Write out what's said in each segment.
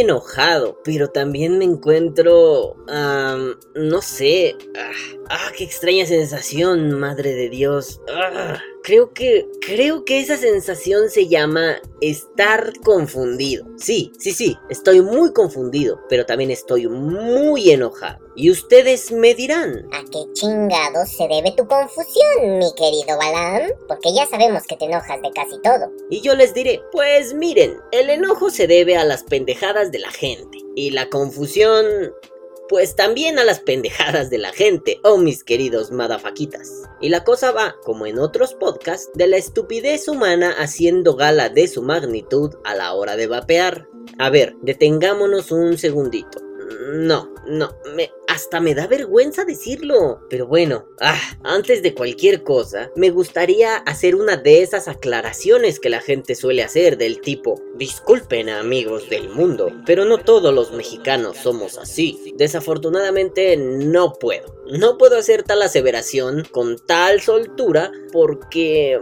enojado, pero también me encuentro... no sé... Ah, ah, qué extraña sensación, madre de Dios. Ah. Creo que, creo que esa sensación se llama estar confundido. Sí, sí, sí, estoy muy confundido, pero también estoy muy enojado. Y ustedes me dirán. ¿A qué chingados se debe tu confusión, mi querido Balam? Porque ya sabemos que te enojas de casi todo. Y yo les diré, pues miren, el enojo se debe a las pendejadas de la gente. Y la confusión pues también a las pendejadas de la gente, oh mis queridos madafaquitas. Y la cosa va, como en otros podcasts, de la estupidez humana haciendo gala de su magnitud a la hora de vapear. A ver, detengámonos un segundito. No, no, hasta me da vergüenza decirlo. Pero bueno, ah, antes de cualquier cosa, me gustaría hacer una de esas aclaraciones que la gente suele hacer del tipo, disculpen amigos del mundo, pero no todos los mexicanos somos así. Desafortunadamente no puedo. No puedo hacer tal aseveración con tal soltura porque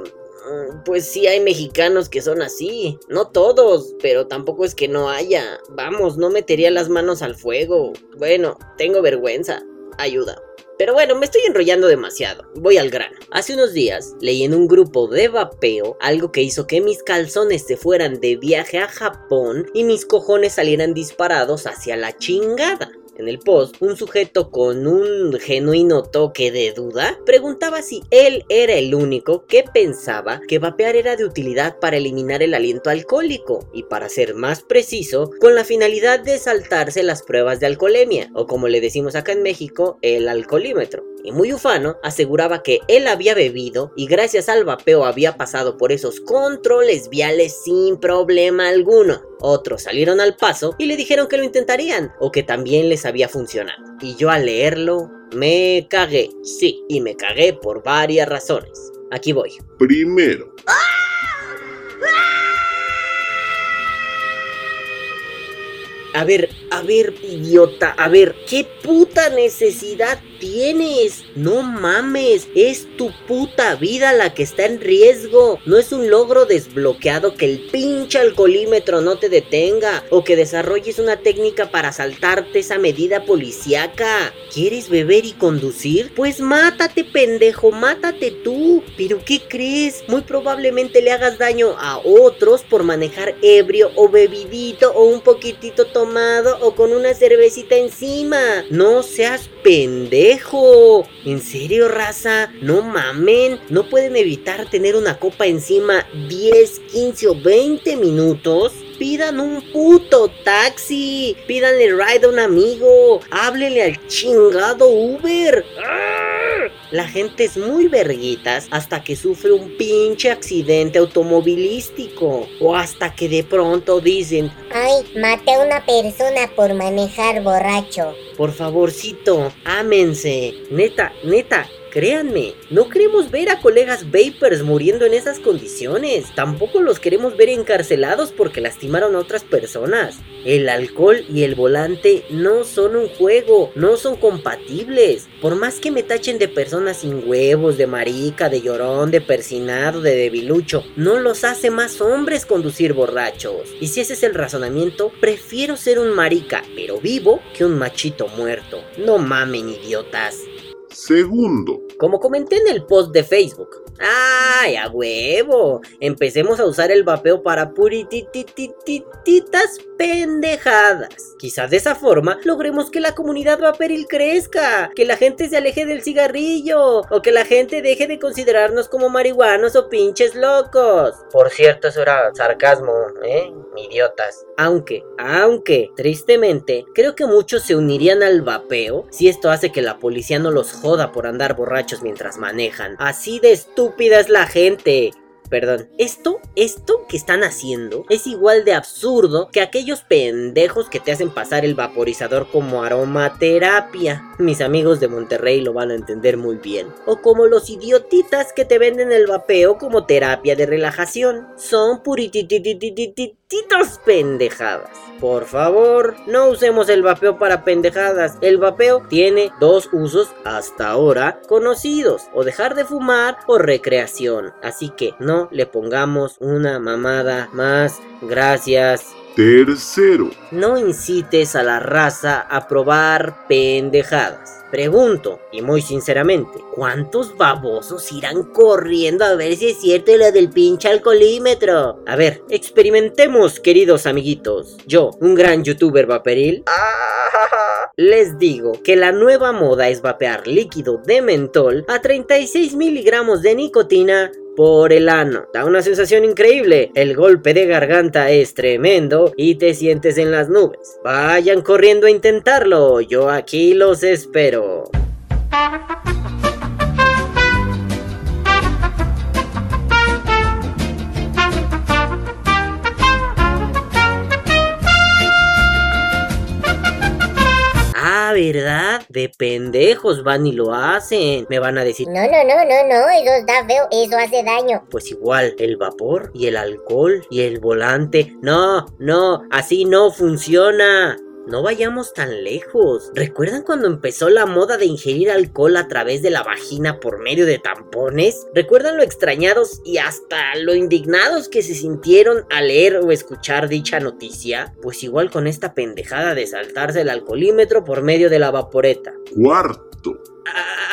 pues sí hay mexicanos que son así. No todos, pero tampoco es que no haya. Vamos, no metería las manos al fuego. Bueno, tengo vergüenza. Ayuda. Pero bueno, me estoy enrollando demasiado. Voy al grano. Hace unos días leí en un grupo de vapeo algo que hizo que mis calzones se fueran de viaje a Japón y mis cojones salieran disparados hacia la chingada. En el post, un sujeto con un genuino toque de duda preguntaba si él era el único que pensaba que vapear era de utilidad para eliminar el aliento alcohólico y para ser más preciso, con la finalidad de saltarse las pruebas de alcoholemia, o como le decimos acá en México, el alcoholímetro y muy ufano, aseguraba que él había bebido y gracias al vapeo había pasado por esos controles viales sin problema alguno. Otros salieron al paso y le dijeron que lo intentarían o que también les había funcionado. Y yo al leerlo me cagué, sí, y me cagué por varias razones. Aquí voy. Primero. A ver, a ver, idiota, a ver, ¿qué puta necesidad tienes? No mames, es tu puta vida la que está en riesgo. No es un logro desbloqueado que el pinche alcoholímetro no te detenga o que desarrolles una técnica para saltarte esa medida policíaca. ¿Quieres beber y conducir? Pues mátate, pendejo, mátate tú. ¿Pero qué crees? Muy probablemente le hagas daño a otros por manejar ebrio o bebidito o un poquitito tomado o con una cervecita encima. No seas pendejo. ¿En serio, raza? No mamen. No pueden evitar tener una copa encima 10, 15 o 20 minutos. Pidan un puto taxi. Pídanle ride a un amigo. Háblele al chingado Uber. La gente es muy verguitas hasta que sufre un pinche accidente automovilístico. O hasta que de pronto dicen: Ay, maté a una persona por manejar borracho. Por favorcito, ámense. Neta, neta, Créanme, no queremos ver a colegas vapers muriendo en esas condiciones. Tampoco los queremos ver encarcelados porque lastimaron a otras personas. El alcohol y el volante no son un juego, no son compatibles. Por más que me tachen de personas sin huevos, de marica, de llorón, de persinado, de debilucho, no los hace más hombres conducir borrachos. Y si ese es el razonamiento, prefiero ser un marica, pero vivo, que un machito muerto. No mamen, idiotas. Segundo. Como comenté en el post de Facebook. ¡Ay, a huevo! Empecemos a usar el vapeo para purititititas pendejadas. Quizás de esa forma logremos que la comunidad vaporil crezca, que la gente se aleje del cigarrillo, o que la gente deje de considerarnos como marihuanos o pinches locos. Por cierto, eso era sarcasmo, ¿eh? Idiotas. Aunque, aunque, tristemente, creo que muchos se unirían al vapeo si esto hace que la policía no los joda por andar borrachos mientras manejan. Así de estúpida es la gente. Perdón, esto, esto que están haciendo es igual de absurdo que aquellos pendejos que te hacen pasar el vaporizador como aromaterapia. Mis amigos de Monterrey lo van a entender muy bien. O como los idiotitas que te venden el vapeo como terapia de relajación. Son pendejadas. Por favor, no usemos el vapeo para pendejadas. El vapeo tiene dos usos hasta ahora conocidos. O dejar de fumar o recreación. Así que no le pongamos una mamada más. Gracias. Tercero, No incites a la raza a probar pendejadas. Pregunto, y muy sinceramente, ¿cuántos babosos irán corriendo a ver si es cierto lo del pinche alcoholímetro? A ver, experimentemos, queridos amiguitos. Yo, un gran youtuber vaporil, les digo que la nueva moda es vapear líquido de mentol a 36 miligramos de nicotina por el ano. Da una sensación increíble. El golpe de garganta es tremendo y te sientes en las nubes. Vayan corriendo a intentarlo. Yo aquí los espero. ¿Verdad? De pendejos van y lo hacen. Me van a decir, No, no, no, no, no, eso está feo, eso hace daño. Pues igual, el vapor y el alcohol y el volante. No, no, así no funciona. No vayamos tan lejos. ¿Recuerdan cuando empezó la moda de ingerir alcohol a través de la vagina por medio de tampones? ¿Recuerdan lo extrañados y hasta lo indignados que se sintieron al leer o escuchar dicha noticia? Pues igual con esta pendejada de saltarse el alcoholímetro por medio de la vaporeta. cuarto,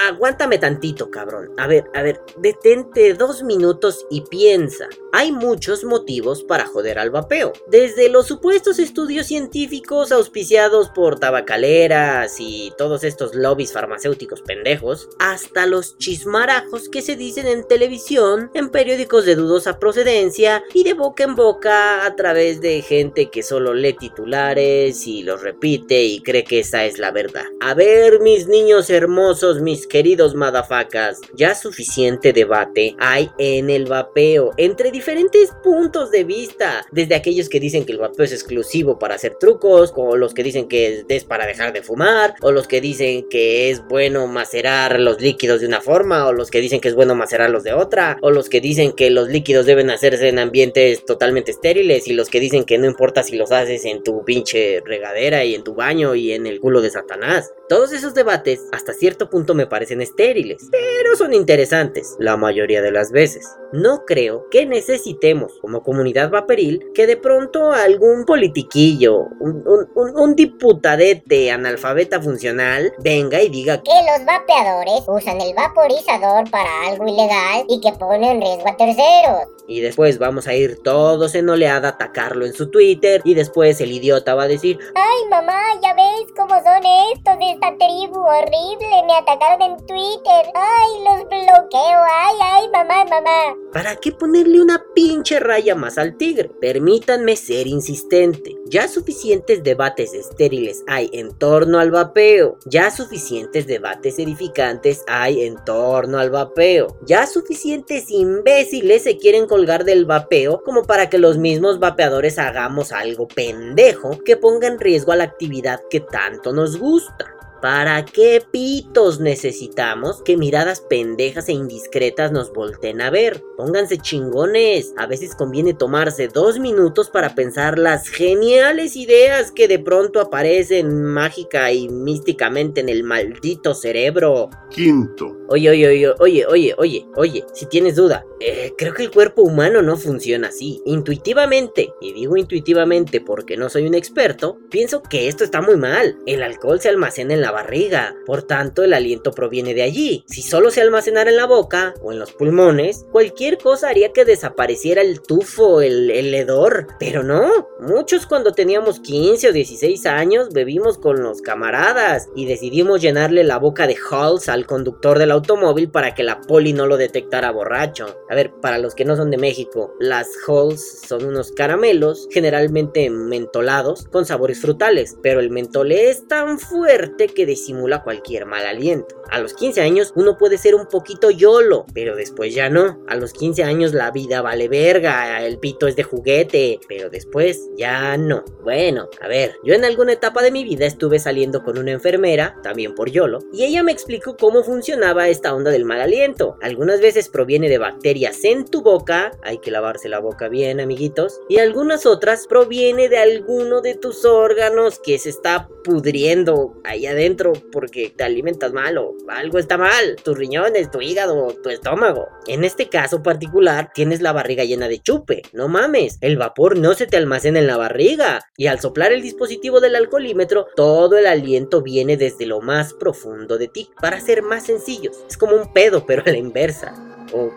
Aguántame tantito, cabrón. A ver, a ver, detente dos minutos y piensa. Hay muchos motivos para joder al vapeo. Desde los supuestos estudios científicos auspiciados por tabacaleras y todos estos lobbies farmacéuticos pendejos, hasta los chismarajos que se dicen en televisión, en periódicos de dudosa procedencia y de boca en boca a través de gente que solo lee titulares y los repite y cree que esa es la verdad. A ver, mis niños hermosos, mis queridos madafacas, ya suficiente debate hay en el vapeo entre diferentes puntos de vista, desde aquellos que dicen que el vapeo es exclusivo para hacer trucos, o los que dicen que es para dejar de fumar, o los que dicen que es bueno macerar los líquidos de una forma, o los que dicen que es bueno macerarlos de otra, o los que dicen que los líquidos deben hacerse en ambientes totalmente estériles, y los que dicen que no importa si los haces en tu pinche regadera y en tu baño y en el culo de Satanás. Todos esos debates hasta cierto punto me parecen estériles, pero son interesantes la mayoría de las veces. No creo que necesitemos como comunidad vaporil que de pronto algún politiquillo, un, un- un- un diputadete analfabeta funcional venga y diga Que los vapeadores usan el vaporizador para algo ilegal y que pone en riesgo a terceros. y después vamos a ir todos en oleada a atacarlo en su Twitter y después el idiota va a decir Ay, mamá, ya ves cómo son estos de esta tribu horrible. Me atacaron en Twitter. Ay, los bloqueo. Ay, ay, mamá, mamá. ¿Para qué ponerle una pinche raya más al tigre? Permítanme ser insistente. Ya suficientes debates estériles hay en torno al vapeo. Ya suficientes debates edificantes hay en torno al vapeo. Ya suficientes imbéciles se quieren colgar del vapeo como para que los mismos vapeadores hagamos algo pendejo que ponga en riesgo a la actividad que tanto nos gusta. ¿Para qué pitos necesitamos que miradas pendejas e indiscretas nos volteen a ver? Pónganse chingones. A veces conviene tomarse dos minutos para pensar las geniales ideas que de pronto aparecen mágica y místicamente en el maldito cerebro. quinto, Oye, oye, oye, oye, oye, oye, oye, si tienes duda, eh, creo que el cuerpo humano no funciona así. Intuitivamente, y digo intuitivamente porque no soy un experto, pienso que esto está muy mal. El alcohol se almacena en la barriga, por tanto el aliento proviene de allí. Si solo se almacenara en la boca o en los pulmones, cualquier cosa haría que desapareciera el tufo, el, el hedor. Pero no, muchos cuando teníamos 15 o 16 años bebimos con los camaradas y decidimos llenarle la boca de Halls al conductor del automóvil para que la poli no lo detectara borracho. A ver, para los que no son de México, las Halls son unos caramelos generalmente mentolados con sabores frutales, pero el mentol es tan fuerte que disimula cualquier mal aliento. A los 15 años uno puede ser un poquito yolo, pero después ya no. A los 15 años la vida vale verga, el pito es de juguete, pero después ya no. Bueno, a ver, yo en alguna etapa de mi vida estuve saliendo con una enfermera, también por yolo, y ella me explicó cómo funcionaba esta onda del mal aliento. Algunas veces proviene de bacterias en tu boca, hay que lavarse la boca bien, amiguitos, y algunas otras proviene de alguno de tus órganos que se está pudriendo ahí adentro porque te alimentas mal o algo está mal, tus riñones, tu hígado, tu estómago. En este caso particular, tienes la barriga llena de chupe. No mames, el vapor no se te almacena en la barriga. Y al soplar el dispositivo del alcoholímetro, todo el aliento viene desde lo más profundo de ti. Para ser más sencillos, es como un pedo, pero a la inversa.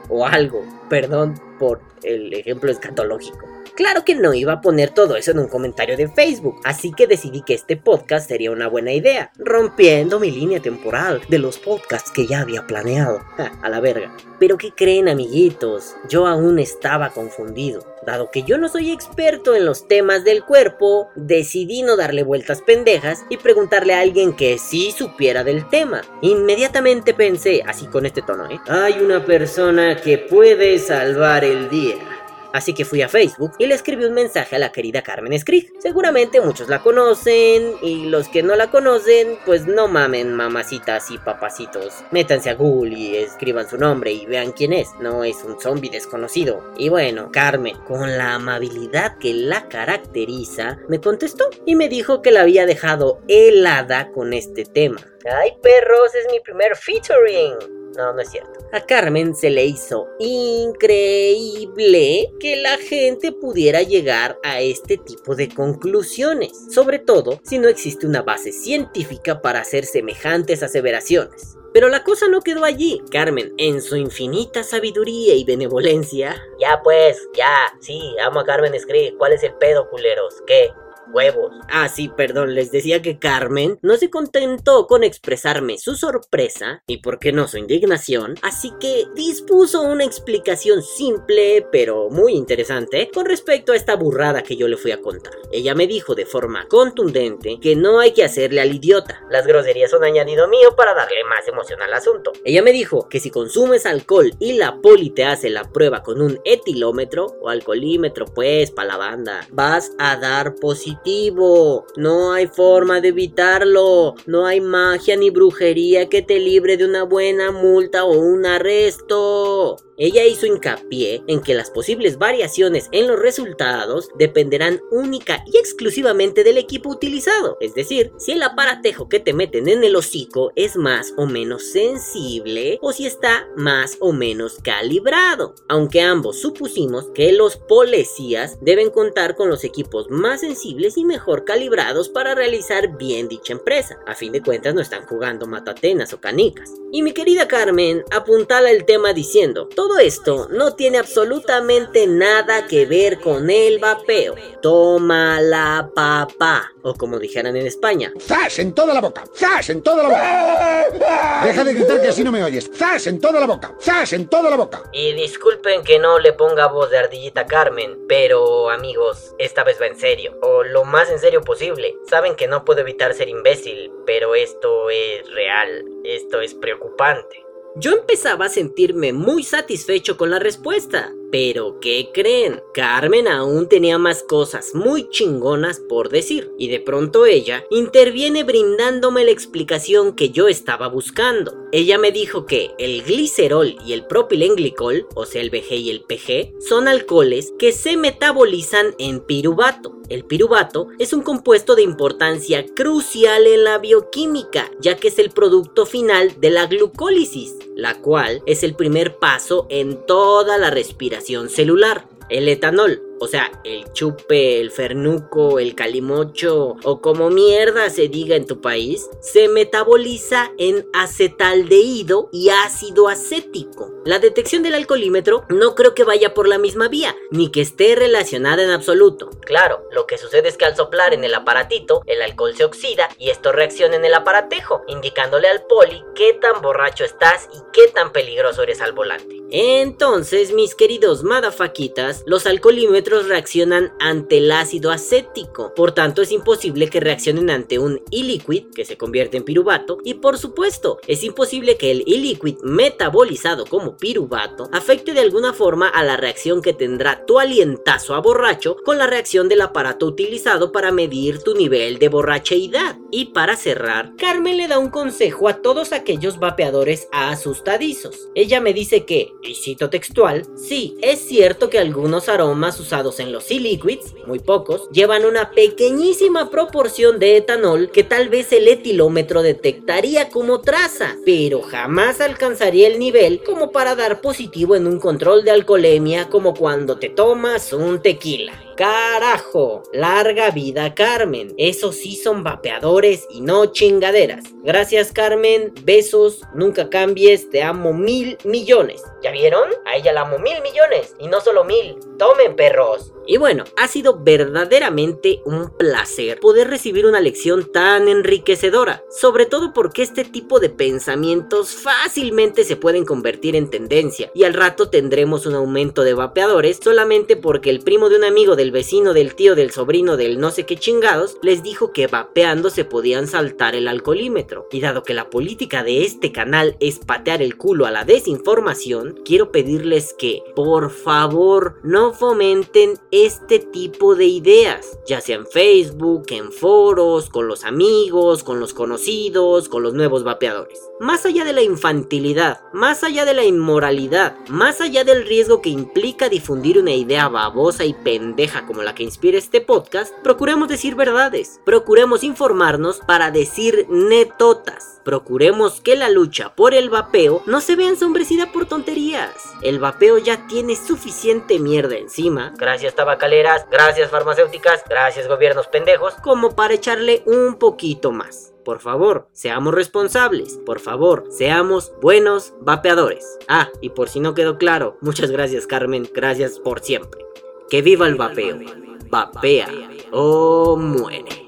O algo. Perdón por el ejemplo escatológico. Claro que no iba a poner todo eso en un comentario de Facebook, así que decidí que este podcast sería una buena idea, rompiendo mi línea temporal de los podcasts que ya había planeado. a la verga. Pero ¿qué creen amiguitos? Yo aún estaba confundido. Dado que yo no soy experto en los temas del cuerpo, decidí no darle vueltas pendejas y preguntarle a alguien que sí supiera del tema. Inmediatamente pensé, así con este tono, ¿eh? Hay una persona que puede salvar el día. Así que fui a Facebook y le escribí un mensaje a la querida Carmen Skrig. Seguramente muchos la conocen y los que no la conocen, pues no mamen mamacitas y papacitos. Métanse a Google y escriban su nombre y vean quién es. No es un zombie desconocido. Y bueno, Carmen, con la amabilidad que la caracteriza, me contestó y me dijo que la había dejado helada con este tema. ¡Ay perros! Es mi primer featuring. No, no es cierto. A Carmen se le hizo increíble que la gente pudiera llegar a este tipo de conclusiones, sobre todo si no existe una base científica para hacer semejantes aseveraciones. Pero la cosa no quedó allí. Carmen, en su infinita sabiduría y benevolencia. Ya pues, ya, sí, amo a Carmen Scree. ¿Cuál es el pedo, culeros? ¿Qué? Huevos. Ah, sí, perdón, les decía que Carmen no se contentó con expresarme su sorpresa y por qué no su indignación, así que dispuso una explicación simple pero muy interesante con respecto a esta burrada que yo le fui a contar. Ella me dijo de forma contundente que no hay que hacerle al idiota. Las groserías son añadido mío para darle más emoción al asunto. Ella me dijo que si consumes alcohol y la poli te hace la prueba con un etilómetro o alcoholímetro pues para la banda, vas a dar positivo no hay forma de evitarlo. No hay magia ni brujería que te libre de una buena multa o un arresto. Ella hizo hincapié en que las posibles variaciones en los resultados dependerán única y exclusivamente del equipo utilizado, es decir, si el aparatejo que te meten en el hocico es más o menos sensible o si está más o menos calibrado, aunque ambos supusimos que los policías deben contar con los equipos más sensibles y mejor calibrados para realizar bien dicha empresa, a fin de cuentas no están jugando matatenas o canicas. Y mi querida Carmen apuntala el tema diciendo, todo esto no tiene absolutamente nada que ver con el vapeo. Toma la papá. O como dijeran en España. ¡Zas en toda la boca! ¡Zas en toda la boca! Deja de gritar que así no me oyes. ¡Zas en toda la boca! ¡Zas en toda la boca! Y disculpen que no le ponga voz de ardillita Carmen, pero amigos, esta vez va en serio. O lo más en serio posible. Saben que no puedo evitar ser imbécil, pero esto es real. Esto es preocupante. Yo empezaba a sentirme muy satisfecho con la respuesta. Pero, ¿qué creen? Carmen aún tenía más cosas muy chingonas por decir, y de pronto ella interviene brindándome la explicación que yo estaba buscando. Ella me dijo que el glicerol y el propilenglicol, o sea el BG y el PG, son alcoholes que se metabolizan en piruvato. El piruvato es un compuesto de importancia crucial en la bioquímica, ya que es el producto final de la glucólisis, la cual es el primer paso en toda la respiración celular. El etanol, o sea, el chupe, el fernuco, el calimocho o como mierda se diga en tu país, se metaboliza en acetaldehído y ácido acético. La detección del alcoholímetro no creo que vaya por la misma vía, ni que esté relacionada en absoluto. Claro, lo que sucede es que al soplar en el aparatito, el alcohol se oxida y esto reacciona en el aparatejo, indicándole al poli qué tan borracho estás y qué tan peligroso eres al volante. Entonces, mis queridos madafaquitas, los alcoholímetros reaccionan ante el ácido acético, por tanto es imposible que reaccionen ante un e-liquid que se convierte en piruvato y por supuesto es imposible que el e-liquid metabolizado como piruvato afecte de alguna forma a la reacción que tendrá tu alientazo a borracho con la reacción del aparato utilizado para medir tu nivel de borracheidad. Y para cerrar, Carmen le da un consejo a todos aquellos vapeadores asustadizos. Ella me dice que, y cito textual, sí, es cierto que algunos aromas usados en los e-liquids, muy pocos, llevan una pequeñísima proporción de etanol que tal vez el etilómetro detectaría como traza, pero jamás alcanzaría el nivel como para dar positivo en un control de alcoholemia como cuando te tomas un tequila. Carajo, larga vida Carmen. Esos sí son vapeadores y no chingaderas. Gracias Carmen, besos, nunca cambies, te amo mil millones. ¿Ya vieron? A ella la amo mil millones y no solo mil. Tomen perros. Y bueno, ha sido verdaderamente un placer poder recibir una lección tan enriquecedora, sobre todo porque este tipo de pensamientos fácilmente se pueden convertir en tendencia y al rato tendremos un aumento de vapeadores solamente porque el primo de un amigo del vecino, del tío, del sobrino, del no sé qué chingados, les dijo que vapeando se podían saltar el alcoholímetro. Y dado que la política de este canal es patear el culo a la desinformación, quiero pedirles que, por favor, no fomenten este tipo de ideas, ya sea en Facebook, en foros, con los amigos, con los conocidos, con los nuevos vapeadores. Más allá de la infantilidad, más allá de la inmoralidad, más allá del riesgo que implica difundir una idea babosa y pendeja como la que inspira este podcast, procuremos decir verdades, procuremos informarnos para decir netotas, procuremos que la lucha por el vapeo no se vea ensombrecida por tonterías. El vapeo ya tiene suficiente mierda encima, gracias tabacaleras, gracias farmacéuticas, gracias gobiernos pendejos, como para echarle un poquito más. Por favor, seamos responsables. Por favor, seamos buenos vapeadores. Ah, y por si no quedó claro, muchas gracias Carmen, gracias por siempre. Que viva el vapeo. Vapea o muere.